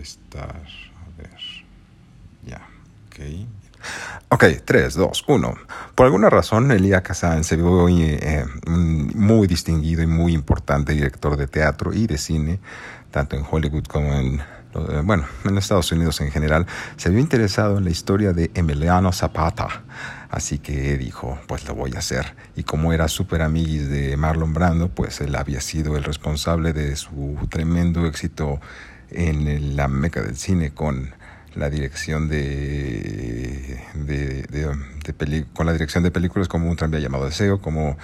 molestar. A ver. Ya, ok. Ok, 3, 2, 1. Por alguna razón, Elia Kazan se vio eh, muy distinguido y muy importante director de teatro y de cine, tanto en Hollywood como en, eh, bueno, en Estados Unidos en general. Se vio interesado en la historia de Emiliano Zapata. Así que dijo, pues lo voy a hacer. Y como era súper amiguis de Marlon Brando, pues él había sido el responsable de su tremendo éxito en la meca del cine con la dirección de, de, con la dirección de películas como un tranvía llamado Deseo, como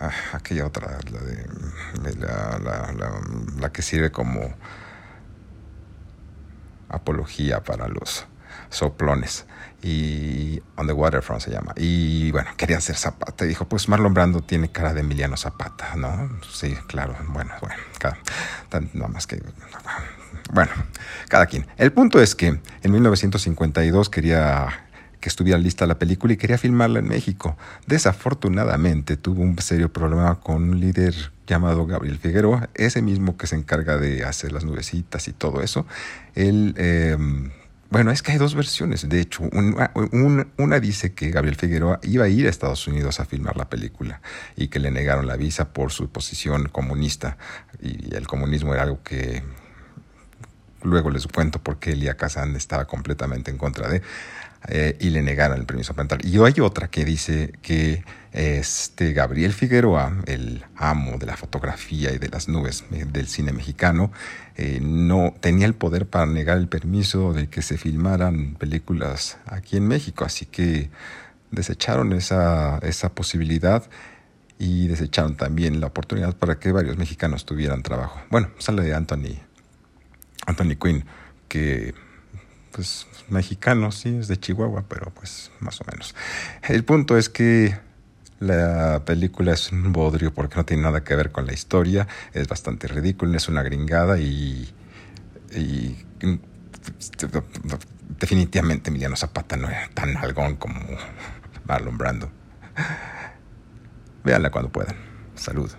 ah, aquella otra, la, de, la, la, la, que sirve como apología para los soplones y On the Waterfront se llama. Y bueno, quería hacer Zapata. Y dijo, pues Marlon Brando tiene cara de Emiliano Zapata, ¿no? Sí, claro, bueno, bueno, cada, nada más que... Bueno, cada quien. El punto es que en 1952 quería que estuviera lista la película y quería filmarla en México. Desafortunadamente tuvo un serio problema con un líder llamado Gabriel Figueroa, ese mismo que se encarga de hacer las nubecitas y todo eso. Él... Eh, bueno, es que hay dos versiones. De hecho, una dice que Gabriel Figueroa iba a ir a Estados Unidos a filmar la película y que le negaron la visa por su posición comunista. Y el comunismo era algo que luego les cuento por qué Elia Kazan estaba completamente en contra de. Eh, y le negaron el permiso parental. Y hay otra que dice que este Gabriel Figueroa, el amo de la fotografía y de las nubes eh, del cine mexicano, eh, no tenía el poder para negar el permiso de que se filmaran películas aquí en México. Así que desecharon esa, esa posibilidad y desecharon también la oportunidad para que varios mexicanos tuvieran trabajo. Bueno, sale de Anthony, Anthony Quinn, que pues mexicano, sí, es de Chihuahua, pero pues más o menos. El punto es que la película es un bodrio porque no tiene nada que ver con la historia, es bastante ridículo, es una gringada y, y definitivamente Emiliano Zapata no era tan algón como Marlon Brando. Véanla cuando puedan. Salud.